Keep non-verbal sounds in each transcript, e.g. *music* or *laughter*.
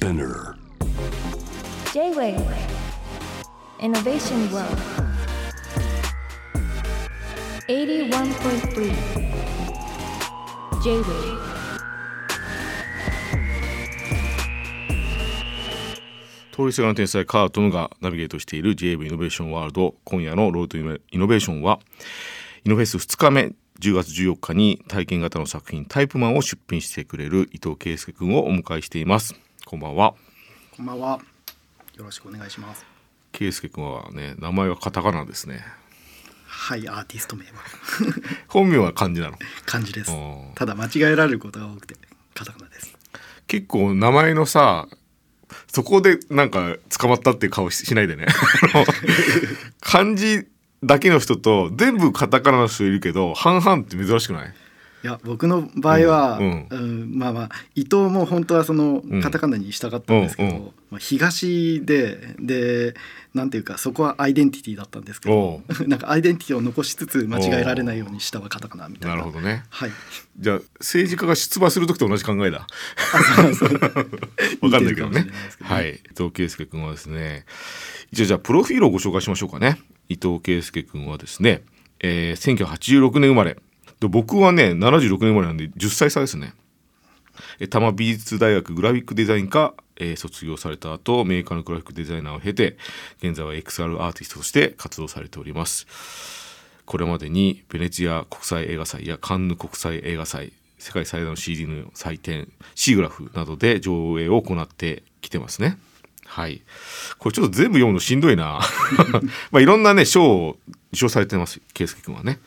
Spinner. J-Wave Innovation World. 81.3 J-Wave 通りすがりの天才カートムがナビゲートしている JAV イノベーションワールド今夜のロードイノベーションはイノフェス2日目10月14日に体験型の作品タイプマンを出品してくれる伊藤圭介君をお迎えしていますこんばんはこんばんは。よろしくお願いします。圭介君はね名前はカタカナですねはい、アーティスト名は *laughs* 本名は漢字なの？漢字です。ただ間違えられることが多くてカタカナです。結構名前のさそこでなんか捕まったっていう顔ししないでね *laughs* 漢字だけの人と全部カタカナの人いるけど半々って珍しくない？いや僕の場合は、ううん。んまあまあ伊藤も本当はそのうん。カタカナにしたかったんですけど、うんうん。まあ、東ででなんていうかそこはアイデンティティだったんですけおど *laughs* なんかアイデンティティを残しつつ間違えられないように下はカタカナみたいな。なるほどね。はい。じゃあ政治家が出馬する時と同じ考えだ。*laughs* あそう。そ *laughs* うわかんないけどね。いどね。はい。伊藤圭介君はですね一応じゃあプロフィールをご紹介しましょうかね。伊藤圭介君はですね、えー、1986年生まれで僕はね76年生まれなんで10歳差ですね。多摩美術大学グラフィックデザイン科、えー卒業された後メーカーのグラフィックデザイナーを経て現在は XR アーティストとして活動されております。これまでにベネチア国際映画祭やカンヌ国際映画祭世界最大の CD の祭典シーグラフなどで上映を行ってきてますね。はい。これちょっと全部読むのしんどいな。*laughs* まあいろんなね賞を受賞されてます圭介君はね。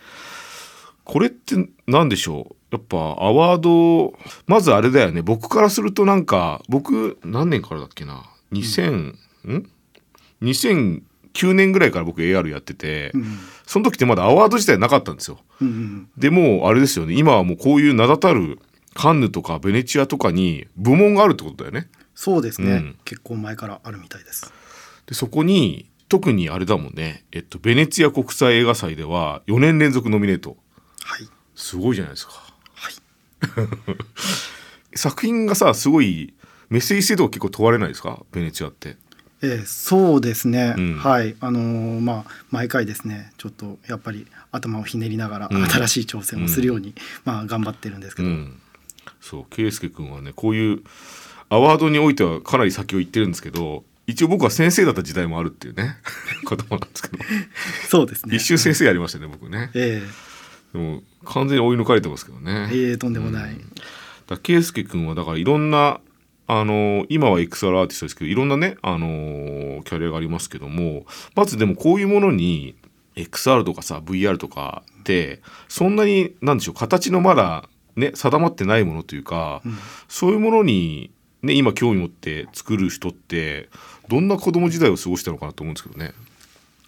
これって何でしょう？やっぱアワードまずあれだよね。僕からするとなんか僕何年からだっけな？2000、ん？2009年ぐらいから僕 AR やってて、うん。その時ってまだアワード自体なかったんですよ。うんうんでもうあれですよね。今はもうこういう名だたるカンヌとかベネチアとかに部門があるってことだよね。そうですね、うん。結構前からあるみたいです。でそこに特にあれだもんね。えっとベネチア国際映画祭では4年連続ノミネートはい。すごいじゃないですか。はい。作品がさすごいメッセージ性とか結構問われないですか？ベネチアって。えーそうですね、うん。はい。あのーまあ毎回ですねちょっとやっぱり頭をひねりながらうん。新しい挑戦をするように、まあ頑張ってるんですけど、うん。そう圭介君はねこういうアワードにおいてはかなり先を行ってるんですけど一応僕は先生だった時代もあるっていうね *laughs* 子供なんですけど。そうですね。一瞬先生やりましたね僕ね。えでも完全に追い抜かれてますけどね。ー、えーとんでもない、だ圭介君はだからいろんなあの今は XR アーティストですけどいろんなねあのキャリアがありますけどもまずでもこういうものに XR とかさ VR とかってそんなになんでしょう形のまだね定まってないものというか、うん。そういうものにね今興味持って作る人ってどんな子供時代を過ごしたのかなと思うんですけどね。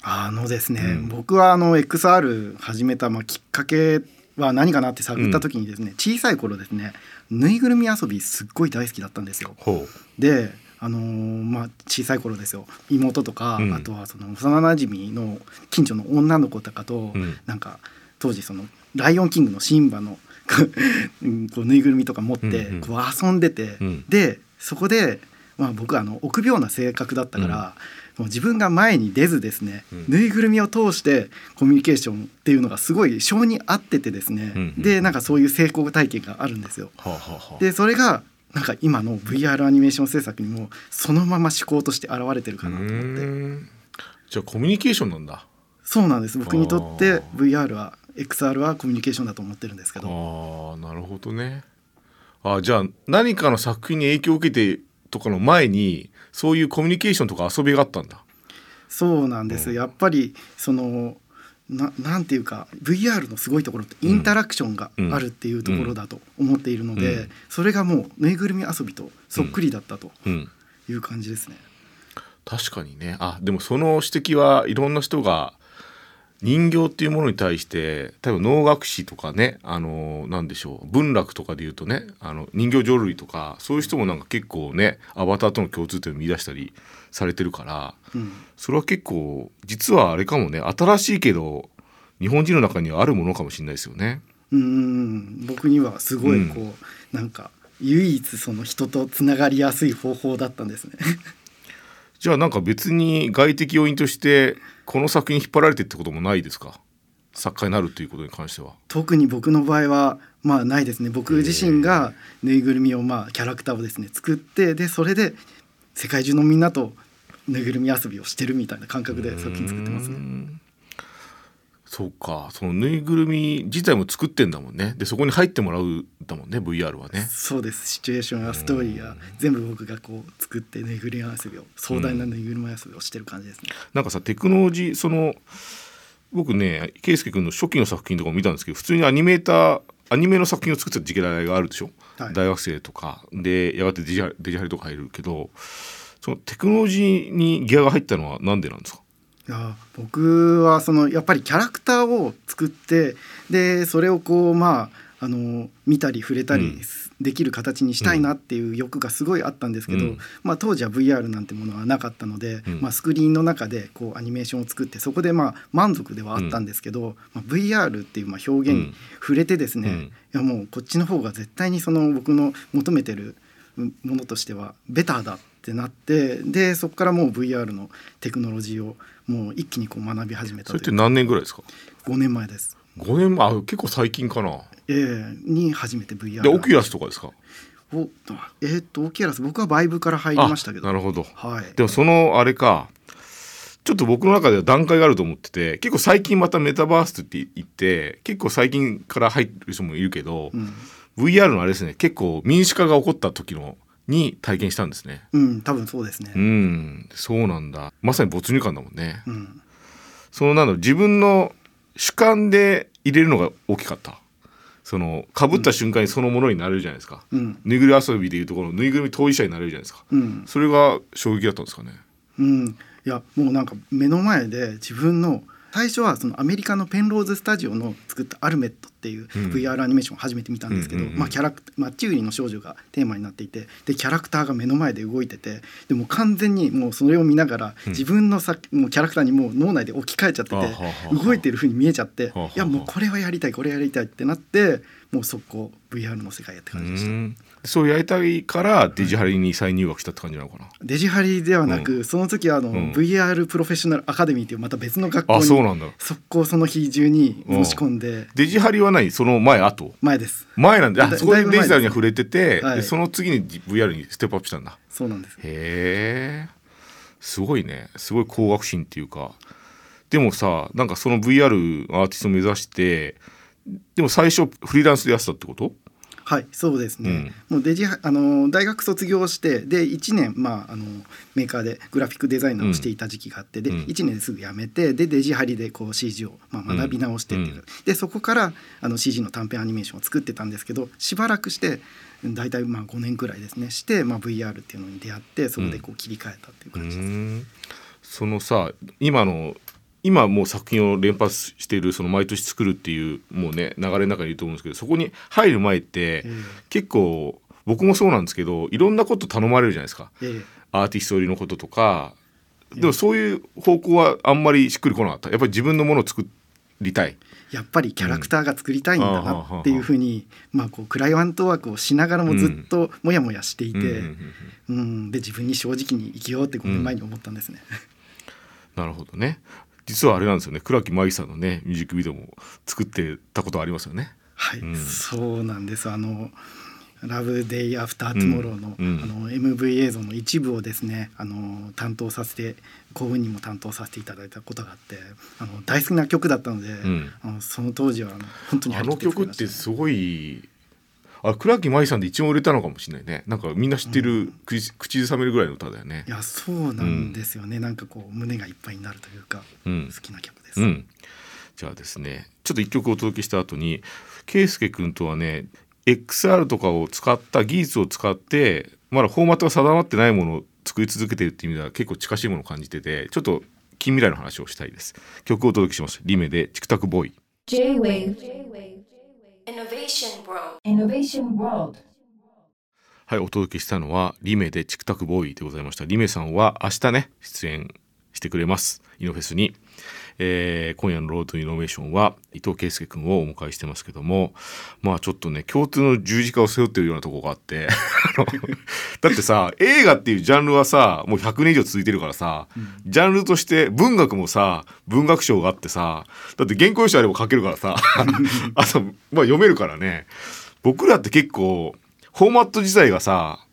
あのですね、うん。僕はあの XR 始めた、まあ、きっかけは何かなって探った時にですね、小さい頃ですねぬいぐるみ遊びすっごい大好きだったんですよ。ほであのーまあ小さい頃ですよ。妹とか、うん。あとはその幼なじみの近所の女の子とかと、うん。なんか当時その「ライオンキング」のシンバのうん *laughs* こうぬいぐるみとか持ってうんうん。こう遊んでて、うん。でそこで、まあ、僕はあの臆病な性格だったから、自分が前に出ずですね、うん。ぬいぐるみを通してコミュニケーションっていうのがすごい性に合っててですね、うんうんでなんかそういう成功体験があるんですよ。うはあ、はあはあ、でそれがなんか今の VR アニメーション制作にもそのまま思考として現れてるかなと思って。じゃあコミュニケーションなんだ。そうなんです。僕にとって VR は XR はコミュニケーションだと思ってるんですけど。ああなるほどね。あじゃあ何かの作品に影響を受けてとかの前にそういうコミュニケーションとか遊びがあったんだ。そうなんです、うん。やっぱりそのななんていうか VR のすごいところってインタラクションがあるっていうところだと思っているので、うん。それがもうぬいぐるみ遊びとそっくりだったとうん、いう感じですね。確かにね。あでもその指摘はいろんな人が人形っていうものに対して例えば能楽師とかねあのなんでしょう文楽とかで言うとねあの人形浄瑠璃とかそういう人もなんか結構ねアバターとの共通点を見出したりされてるからうん。それは結構実はあれかもね新しいけど日本人の中にはあるものかもしれないですよね。うん僕にはすごいこう、なんか唯一その人とつながりやすい方法だったんですねじゃあなんか別に外的要因としてこの作品引っ張られてってこともないですか？作家になるということに関しては。特に僕の場合はまあないですね僕自身がぬいぐるみをまあキャラクターをですね作ってでそれで世界中のみんなとぬいぐるみ遊びをしてるみたいな感覚で作品作ってますね。うんそうか。そのぬいぐるみ自体も作ってんだもんね。でそこに入ってもらうんだもんね VR はね。そうです。シチュエーションやストーリーや全部僕がこう作ってぬいぐるみ遊びを壮大なぬいぐるみ遊びをしてる感じですね。なんかさテクノロジーその僕ね圭佑君の初期の作品とかも見たんですけど普通にアニメーターアニメの作品を作ってた時代があるでしょ、はい。大学生とか。でやがてデジハリデジハリとか入るけどそのテクノロジーにギアが入ったのはなんでなんですか？いや僕はそのやっぱりキャラクターを作ってでそれをこうまああの見たり触れたりできる形にしたいなっていう欲がすごいあったんですけど、うん。まあ、当時は VR なんてものはなかったので、うん。まあ、スクリーンの中でこうアニメーションを作ってそこでまあ満足ではあったんですけど、まあ、VR っていうまあ表現に触れてですね、うん。いやもうこっちの方が絶対にその僕の求めてるものとしてはベターだってなってでそこからもう VR のテクノロジーをもう一気にこう学び始めたそれって何年ぐらいですか？5年前です。5年前？あ結構最近かな。ええに初めて VR で Oculus とかですか？おえーっと Oculus。僕は Vive から入りましたけど。あなるほど。はい。でもそのあれかちょっと僕の中では段階があると思ってて結構最近またメタバースって言って結構最近から入る人もいるけど、うん、VR のあれですね結構民主化が起こった時のに体験したんですね。うん、多分そうですね。うんそうなんだ。まさに没入感だもんね、うん。そのなんだろう自分の主観で入れるのが大きかった。そのかぶった瞬間にそのものになれるじゃないですか、うん。ぬいぐるみ遊びでいうところのぬいぐるみ当事者になれるじゃないですか。うん。それが衝撃だったんですかね。うん。いやもうなんか目の前で自分の最初はそのアメリカのペンローズスタジオの作った「アルメット」っていう VR アニメーションを初めて見たんですけど、うんうんうん。まあ、キャラクまあ、チューリの少女がテーマになっていてでキャラクターが目の前で動いててでも完全にもうそれを見ながらうん。自分のさもうキャラクターにもう脳内で置き換えちゃってて動いてる風に見えちゃっていやもうこれはやりたいこれやりたいってなってもう速攻 VR の世界やってう感じでした。ん。そうやりたいからデジハリに再入学したって感じなのかな、デジハリではなく、その時はあの、うん。VR プロフェッショナルアカデミーっていうまた別の学校あにそうなんだ。速攻その日中に申し込んで。デジハリは何その前後？前です。前なんであだそこでデジタルには触れてて、はい。でその次に VR にステップアップしたんだ。そうなんです。へえ。すごいね。すごい高学心っていうか。でもさなんかその VR アーティストを目指してでも最初フリーランスでやってたってこと？はいそうですね、もうデジハあの大学卒業してで1年、まあ、あのメーカーでグラフィックデザイナーをしていた時期があって、でうん。1年ですぐ辞めてでデジハリでこう CG を、まあ、学び直してっていう、うん。でそこからあの CG の短編アニメーションを作ってたんですけどしばらくして大体まあ5年くらいですねして、まあ、VR っていうのに出会ってそこでこう切り替えたっていうう感じです。ん。そのさ今の今もう作品を連発しているその毎年作るっていうもうね流れの中にいると思うんですけどそこに入る前ってえ結構僕もそうなんですけどいろんなこと頼まれるじゃないですか。アーティスト寄りのこととか。でもそういう方向はあんまりしっくりこなかった？やっぱり自分のものを作りたい。やっぱりキャラクターが作りたいんだなっていうふうに、まあ、こうクライアントワークをしながらもずっとモヤモヤしていて、うんで自分に正直に生きようって5年前に思ったんですね。なるほどね実はあれなんですよね。倉木麻衣さんのねミュージックビデオも作ってたことありますよね。はい、うん。そうなんです。あのラブデイアフタートゥモローの,、うんあの MV 映像の一部をですねあの担当させて幸運にも担当させていただいたことがあってあの大好きな曲だったので、ん。あのその当時はあの本当にあの曲ってすごいあ倉木麻衣さんで一番売れたのかもしれないね。なんかみんな知ってる、口口ずさめるぐらいの歌だよね。いやそうなんですよね、なんかこう胸がいっぱいになるというか、うん。好きな曲です。うん。じゃあですねちょっと一曲お届けした後に圭佑君とはね XR とかを使った技術を使ってまだフォーマットが定まってないものを作り続けてるっていう意味では結構近しいものを感じててちょっと近未来の話をしたいです。曲をお届けします。リメでチクタクボーイ。J-Wave Innovation World. Innovation World. はいお届けしたのはリメでチクタクボーイでございました。リメさんは明日ね出演してくれます。イノフェスに、えー今夜のロードイノベーションは伊藤圭介君をお迎えしてますけどもまあちょっとね共通の十字架を背負ってるようなところがあって *laughs* だってさ映画っていうジャンルはさもう100年以上続いてるからさ、ジャンルとして文学もさ文学賞があってさだって原稿用紙あれば書けるからさ *laughs* あと、まあ、読めるからね。僕らって結構フォーマット自体がさ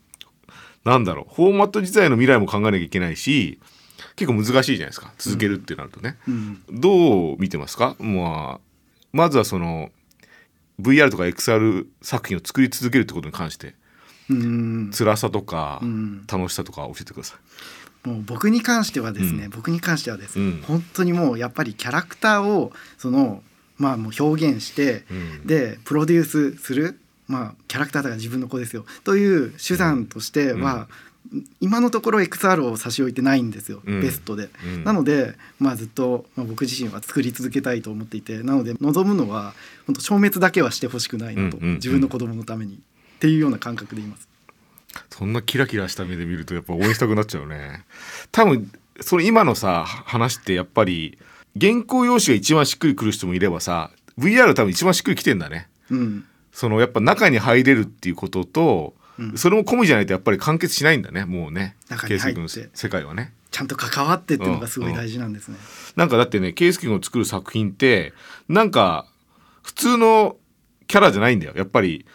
なんだろうフォーマット自体の未来も考えなきゃいけないし結構難しいじゃないですか。続けるってなるとね、うん。どう見てますか、まあ、まずはその VR とか XR 作品を作り続けるってことに関して。うん。辛さとかうん。楽しさとか教えてくださもう僕に関してはですね、うん。僕に関してはですね、うん。本当にもうやっぱりキャラクターをそのまあもう表現して、うん。でプロデュースするまあキャラクターだから自分の子ですよという手段としては、今のところ XR を差し置いてないんですよ、うん。ベストで。うん。なので、まあ、ずっと、まあ、僕自身は作り続けたいと思っていてなので望むのは本当消滅だけはしてほしくないなと、うんうんうん。自分の子供のためにっていうような感覚でいます。そんなキラキラした目で見るとやっぱ応援したくなっちゃうね。*laughs* 多分その今のさ話ってやっぱり原稿用紙が一番しっくりくる人もいればさ VR 多分一番しっくりきてんだね。うん。そのやっぱ中に入れるっていうことと、うん。それも込みじゃないとやっぱり完結しないんだねもうね。圭介君の世界はね。ちゃんと関わってっていうのがすごい大事なんですね。なんかだってね圭介君を作る作品ってなんか普通のキャラじゃないんだよ。やっぱり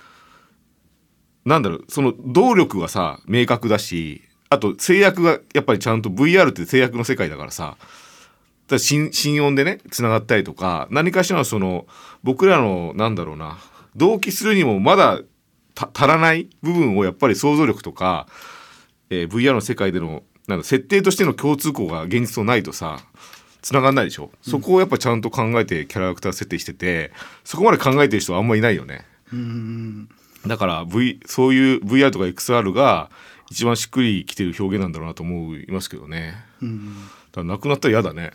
なんだろうその動力がさ明確だしあと制約がやっぱりちゃんと VR って制約の世界だからさだ心心音でねつながったりとか何かしらのその僕らのなんだろうな同期するにもまだた足らない部分をやっぱり想像力とか、えー VR の世界でのなんだ設定としての共通項が現実とないとさ繋がんないでしょ、そこをやっぱちゃんと考えてキャラクター設定しててそこまで考えてる人はあんまいないよね。うんだから V そういう VR とか XR が一番しっくりきてる表現なんだろうなと思いますけどね。うん。だからなくなったら嫌だね。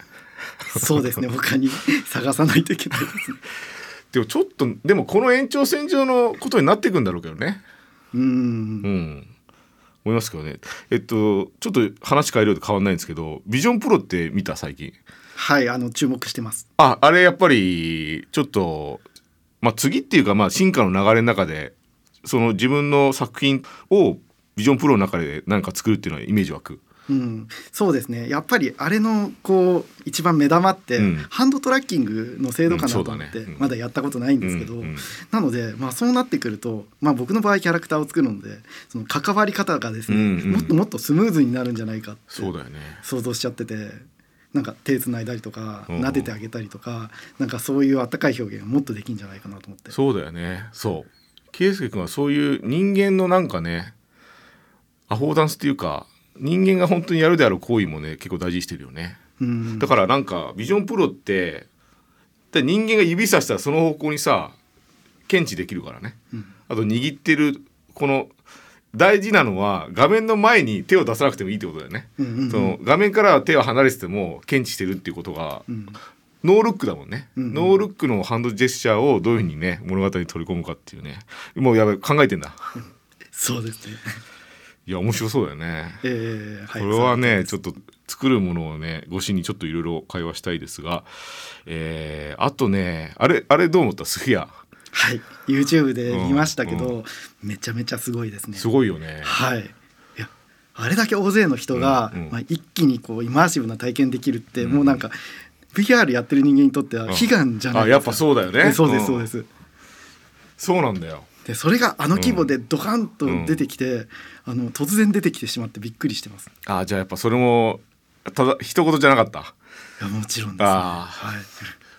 そうですね。他に探さないといけないですね。*laughs* でもちょっとでもこの延長線上のことになっていくんだろうけどね。うん。うん。思いますけどね。えっとちょっと話変えるようで変わんないんですけどビジョンプロって見た最近？はいあの注目してます。ああれやっぱりちょっとまあ次っていうかまあ進化の流れの中でその自分の作品をビジョンプロの中で何か作るっていうのはイメージ湧くうん、そうですね。やっぱりあれのこう一番目玉って、うん。ハンドトラッキングの精度かなと思って、まだやったことないんですけど、なので、まあ、そうなってくると、まあ、僕の場合キャラクターを作るのでその関わり方がですね、うんうん。もっともっとスムーズになるんじゃないかって想像しちゃっててなんか手つないだりとか撫でてあげたりとかなんかそういうあったかい表現がもっとできるんじゃないかなと思って。そうだよね。そう。圭介君はそういう人間のなんかねアフォーダンスっていうか人間が本当にやるである行為もね結構大事にしてるよね。うん。だからなんかビジョンプロってで人間が指さしたらその方向にさ検知できるからね、うん。あと握ってるこの大事なのは画面の前に手を出さなくてもいいってことだよね、うんうんうん。その画面から手を離れてても検知してるっていうことがうん。ノールックだもんね、うんうん。ノールックのハンドジェスチャーをどういうふうにね物語に取り込むかっていうね。もうやばい考えてんだ。*laughs* そうですね。いや面白そうだよね。えーはい、これはねちょっと作るものをね越しにちょっといろいろ会話したいですが、えーあとねあれあれどう思った？スフィアはい、YouTube で見ましたけど、うんめちゃめちゃすごいですね。すごいよね。はい。あれだけ大勢の人が、うんうん。まあ一気にこうイマーシブな体験できるって、うん。もうなんか VR やってる人間にとってはうん悲願じゃないですか。あやっぱそうだよね。そうですうんそうです。そうなんだよでそれがあの規模でドカンと出てきて、あの突然出てきてしまってびっくりしてます。あじゃあやっぱそれもただ一言じゃなかった？いやもちろんです、ね。あー。はい。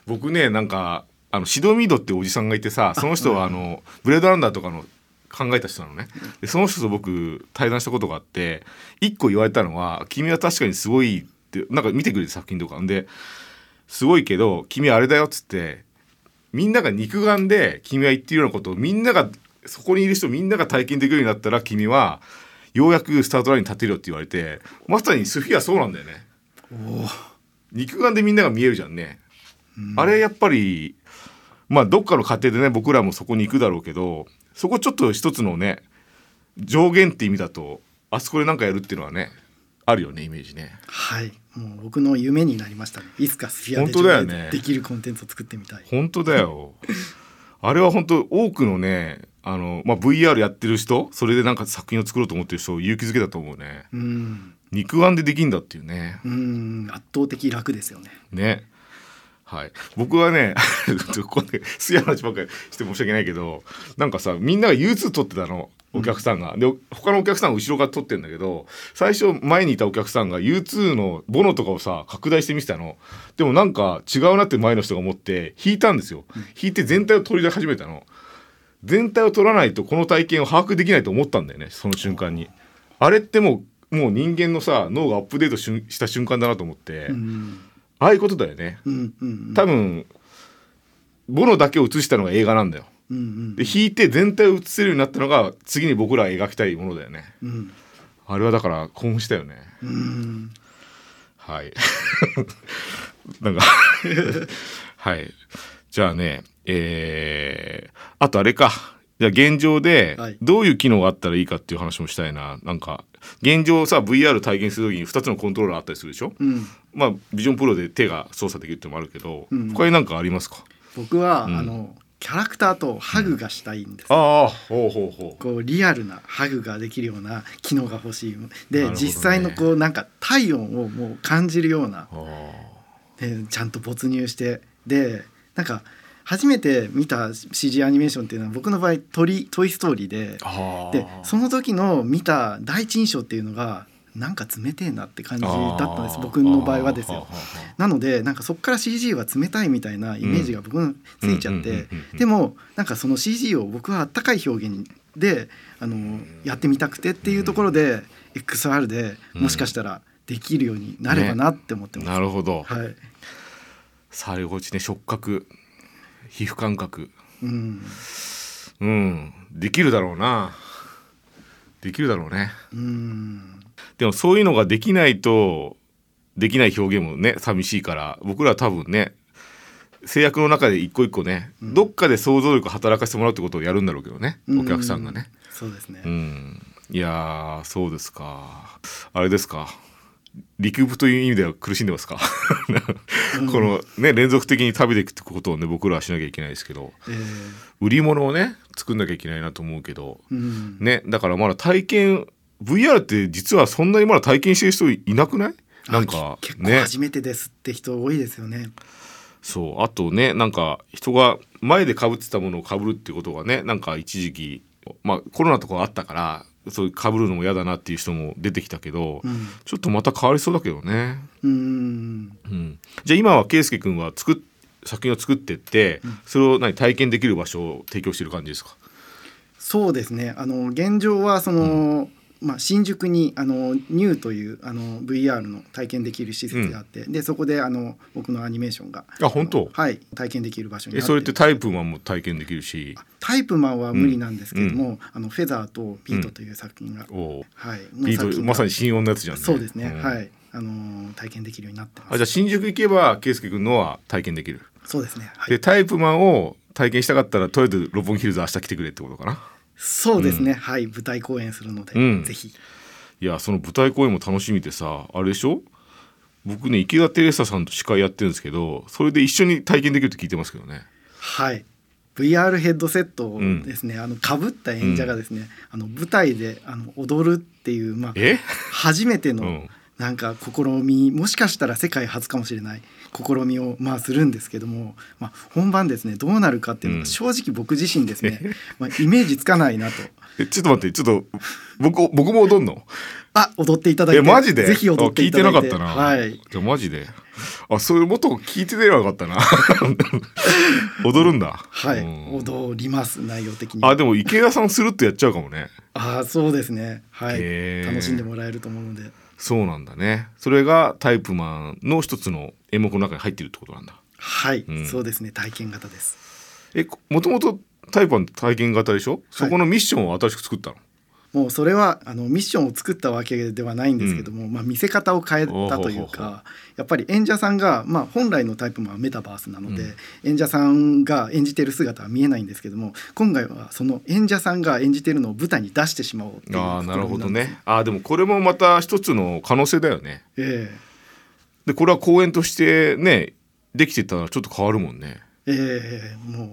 僕ねなんかあのシドミードっておじさんがいてさその人はあのブレードランダーとかの考えた人なのね。でその人と僕対談したことがあって一個言われたのは「君は確かにすごい」ってなんか見てくれて作品とか。ですごいけど君はあれだよっつってみんなが肉眼で君は言ってるようなことをみんながそこにいる人みんなが体験できるようになったら君はようやくスタートラインに立てるよって言われてまさにスフィアそうなんだよね。肉眼でみんなが見えるじゃんね、あれやっぱりまあどっかの過程でね僕らもそこに行くだろうけどそこちょっと一つのね上限って意味だとあそこで何かやるっていうのはねあるよねイメージね。はい。もう僕の夢になりましたね。いつかスフィアで本当だよね。できるコンテンツを作ってみたい。本当だよ。あれは本当多くのねあの、まあ、VR やってる人それでなんか作品を作ろうと思ってる人を勇気づけだと思うね。うん。肉眼でできんだっていうね。うん。圧倒的楽ですよね。ね。はい。僕はね *laughs* ここですやの話ばっかりして申し訳ないけどなんかさみんなが U2 撮ってたのお客さんが、で他のお客さんが後ろから撮ってんだけど最初前にいたお客さんが U2 のボノとかをさ拡大して見てたの。でもなんか違うなって前の人が思って弾いたんですよ。弾いて全体を取り出し始めたの。全体を取らないとこの体験を把握できないと思ったんだよねその瞬間に。あれってもうもう人間のさ脳がアップデートしした瞬間だなと思って、うん。ああいうことだよね。うんうん。多分ボノだけを映したのが映画なんだようんうんで弾いて全体を映せるようになったのが次に僕らが描きたいものだよね。うん。あれはだから興奮したよね。うん。はい。*laughs* なんか *laughs* はい。じゃあねえー、あとあれか。じゃあ現状ではい。どういう機能があったらいいかっていう話もしたいな。なんか現状さ VR 体験する時に2つのコントローラーあったりするでしょ？うん。まあビジョンプロで手が操作できるってのもあるけど、うん。他に何かありますか？僕は、うん。あのキャラクターとハグがしたいんです、ああほうほうほう。こうリアルなハグができるような機能が欲しいで、ね。実際のこうなんか体温をもう感じるような。あでちゃんと没入して。でなんか初めて見た CG アニメーションっていうのは僕の場合トリ「トイ・ストーリーで」あでその時の見た第一印象っていうのがなんか冷てえなって感じだったんです僕の場合はですよ。なのでなんかそこから CG は冷たいみたいなイメージが僕のついちゃってでもなんかその CG を僕はあったかい表現であのやってみたくてっていうところで XR でもしかしたらできるようになればなって思ってます。なるほど、はい。触り心地ね触覚皮膚感覚。うん。うん。できるだろうなできるだろうね。うん。でもそういうのができないとできない表現もね寂しいから僕らは多分ね制約の中で一個一個ね、うん。どっかで想像力働かせてもらうってことをやるんだろうけどね、うん。お客さんがね。そうですね。うん。いやーそうですか。あれですか陸部という意味では苦しんでますか？*laughs* このね連続的に食べていくってことをね僕らはしなきゃいけないですけど。えー売り物をね作んなきゃいけないなと思うけど。うん。ねだからまだ体験 VR って実はそんなにまだ体験してる人いなくない？なんかね。初めてですって人多いですよね。そう。あとねなんか人が前でかぶってたものをかぶるっていうことがねなんか一時期まあコロナとかあったからそういうかぶるのも嫌だなっていう人も出てきたけど、うん。ちょっとまた変わりそうだけどね。うんうん、じゃあ今は圭佑君は作っ作品を作ってって、それを何体験できる場所を提供してる感じですか？そうですね。あの現状はその、まあ、新宿にあのニューというあの VR の体験できる施設があって、でそこであの僕のアニメーションがあ本当？のはい体験できる場所になってえそれってタイプマンも体験できるし？タイプマンは無理なんですけども、あのフェザーとピートという作品が、おうはい。ートまさに新音のやつじゃんね。そうですね、ん。はい。あの体験できるようになってます。あじゃあ新宿行けば圭佑君のは体験できる、そうですね。はい。でタイプマンを体験したかったらとりあえず六本木ヒルズ明日来てくれってことかなそうですね、はい舞台公演するので、うん。ぜひ。いやその舞台公演も楽しみでさあれでしょ？僕ね池田テレサさんと司会やってるんですけどそれで一緒に体験できるって聞いてますけどね。はい。VR ヘッドセットをですね、あの被った演者がですね、あの舞台であの踊るっていうまあえ？初めてのうんなんか試みもしかしたら世界初かもしれない試みをまあするんですけども、まあ、本番ですねどうなるかっていうのうん。が正直僕自身ですね、まあ、イメージつかないなと。*laughs* えちょっと待ってちょっと僕僕も踊んの？あ踊っていただいて。えマジで？ぜひ踊っていただいて。あ聞いてなかったな、はい。じゃあマジで？あそれもっと聞いててればよかったな。*laughs* 踊るんだ。はい、うん。踊ります内容的に。あでも池田さんスルッとやっちゃうかもね。あそうですね。はい。楽しんでもらえると思うのでそうなんだね。それがタイプマンの一つの演目の中に入ってるってことなんだ。はい、うん。そうですね。体験型です。えこもともとタイプマン体験型でしょ？そこのミッションを新しく作ったの？もうそれはあのミッションを作ったわけではないんですけども、まあ、見せ方を変えたというかやっぱり演者さんが、まあ、本来のタイプはメタバースなので、うん。演者さんが演じてる姿は見えないんですけども今回はその演者さんが演じてるのを舞台に出してしまおうっていうああなるほどね。ああでもこれもまた一つの可能性だよね。ええ。でこれは公演としてねできてたらちょっと変わるもんね。ええもう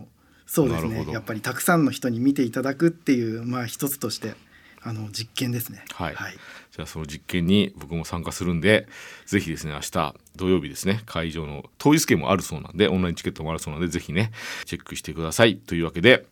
そうですね。やっぱりたくさんの人に見ていただくっていうまあ一つとしてあの実験ですね。はい。はい、じゃあその実験に僕も参加するんでぜひですね明日土曜日ですね会場の当日券もあるそうなんでオンラインチケットもあるそうなんでぜひねチェックしてください。というわけで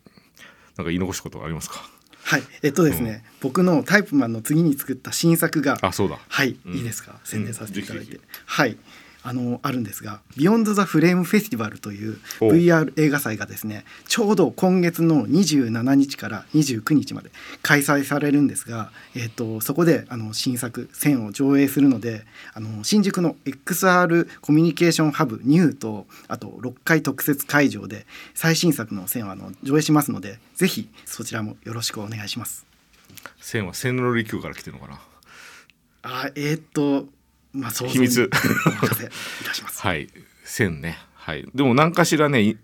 なんか言い残したことはありますか？はい、えっとですね、僕のタイプマンの次に作った新作があそうだ。はい、うん。いいですか？宣伝させていただいて、うん。ぜはいあのあるんですが「Beyond the Frame Festival」というお VR 映画祭がですねちょうど今月の27日から29日まで開催されるんですが、えっとそこであの新作「線」を上映するのであの新宿の XR コミュニケーションハブ NEUU とあと6階特設会場で最新作の線をあの上映しますのでぜひそちらもよろしくお願いします。線は線路陸から来てるのかな？あえーっとまあ秘密。はい。線ね。はい。でも何かしらねい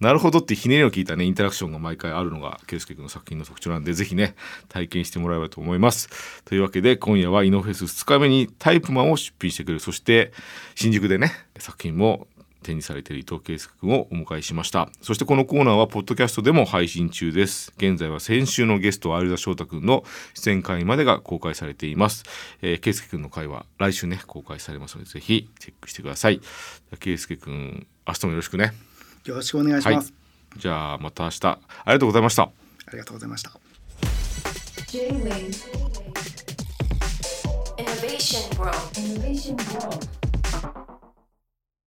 なるほどってひねりを聞いたねインタラクションが毎回あるのが圭介君の作品の特徴なんでぜひね体験してもらえればと思います。というわけで今夜はイノフェス2日目にタイプマンを出品してくれる。そして新宿でね作品も展示されている伊藤圭介君をお迎えしました。そしてこのコーナーはポッドキャストでも配信中です。現在は先週のゲスト有田翔太君の出演回までが公開されています、えー、圭介君の回は来週ね公開されますのでぜひチェックしてください。圭介君明日もよろしくね。よろしくお願いします。じゃあまた明日。ありがとうございました。ありがとうございました。Innovation World. Innovation World